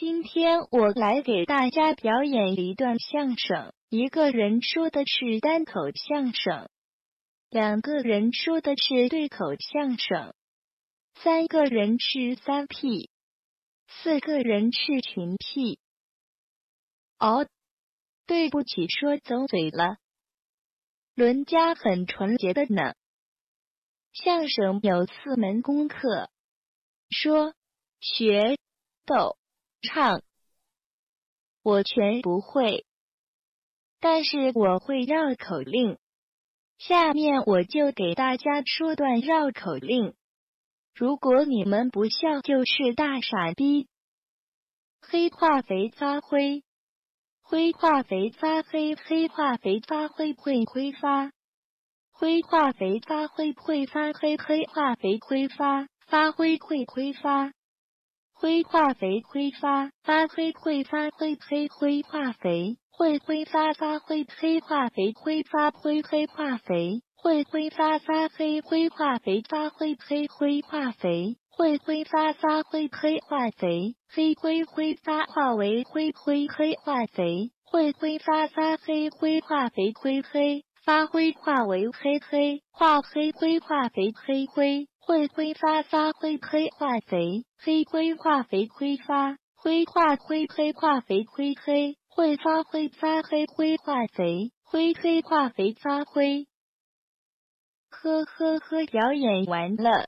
今天我来给大家表演一段相声。一个人说的是单口相声，两个人说的是对口相声，三个人是三 P，四个人是群 P。哦，对不起，说走嘴了。伦家很纯洁的呢。相声有四门功课：说、学、逗。唱，我全不会，但是我会绕口令。下面我就给大家说段绕口令，如果你们不笑就是大傻逼。黑化肥发灰，灰化肥发黑，黑化肥发灰会挥发，灰化肥发灰会发黑，黑化肥挥发发灰会挥发。灰化肥挥发发灰会发灰黑灰化肥会挥发发灰黑化肥挥发灰黑化肥会挥发发黑灰化肥发灰黑灰化肥会挥发发灰黑化肥黑灰挥发化为灰灰黑化肥会挥发发黑灰化肥灰黑发灰化为黑黑化黑灰化肥黑灰。会挥发发灰黑化肥，黑灰化肥挥发灰化灰黑化肥灰黑会发灰发黑灰化肥灰黑化肥发灰。呵呵呵，表演完了。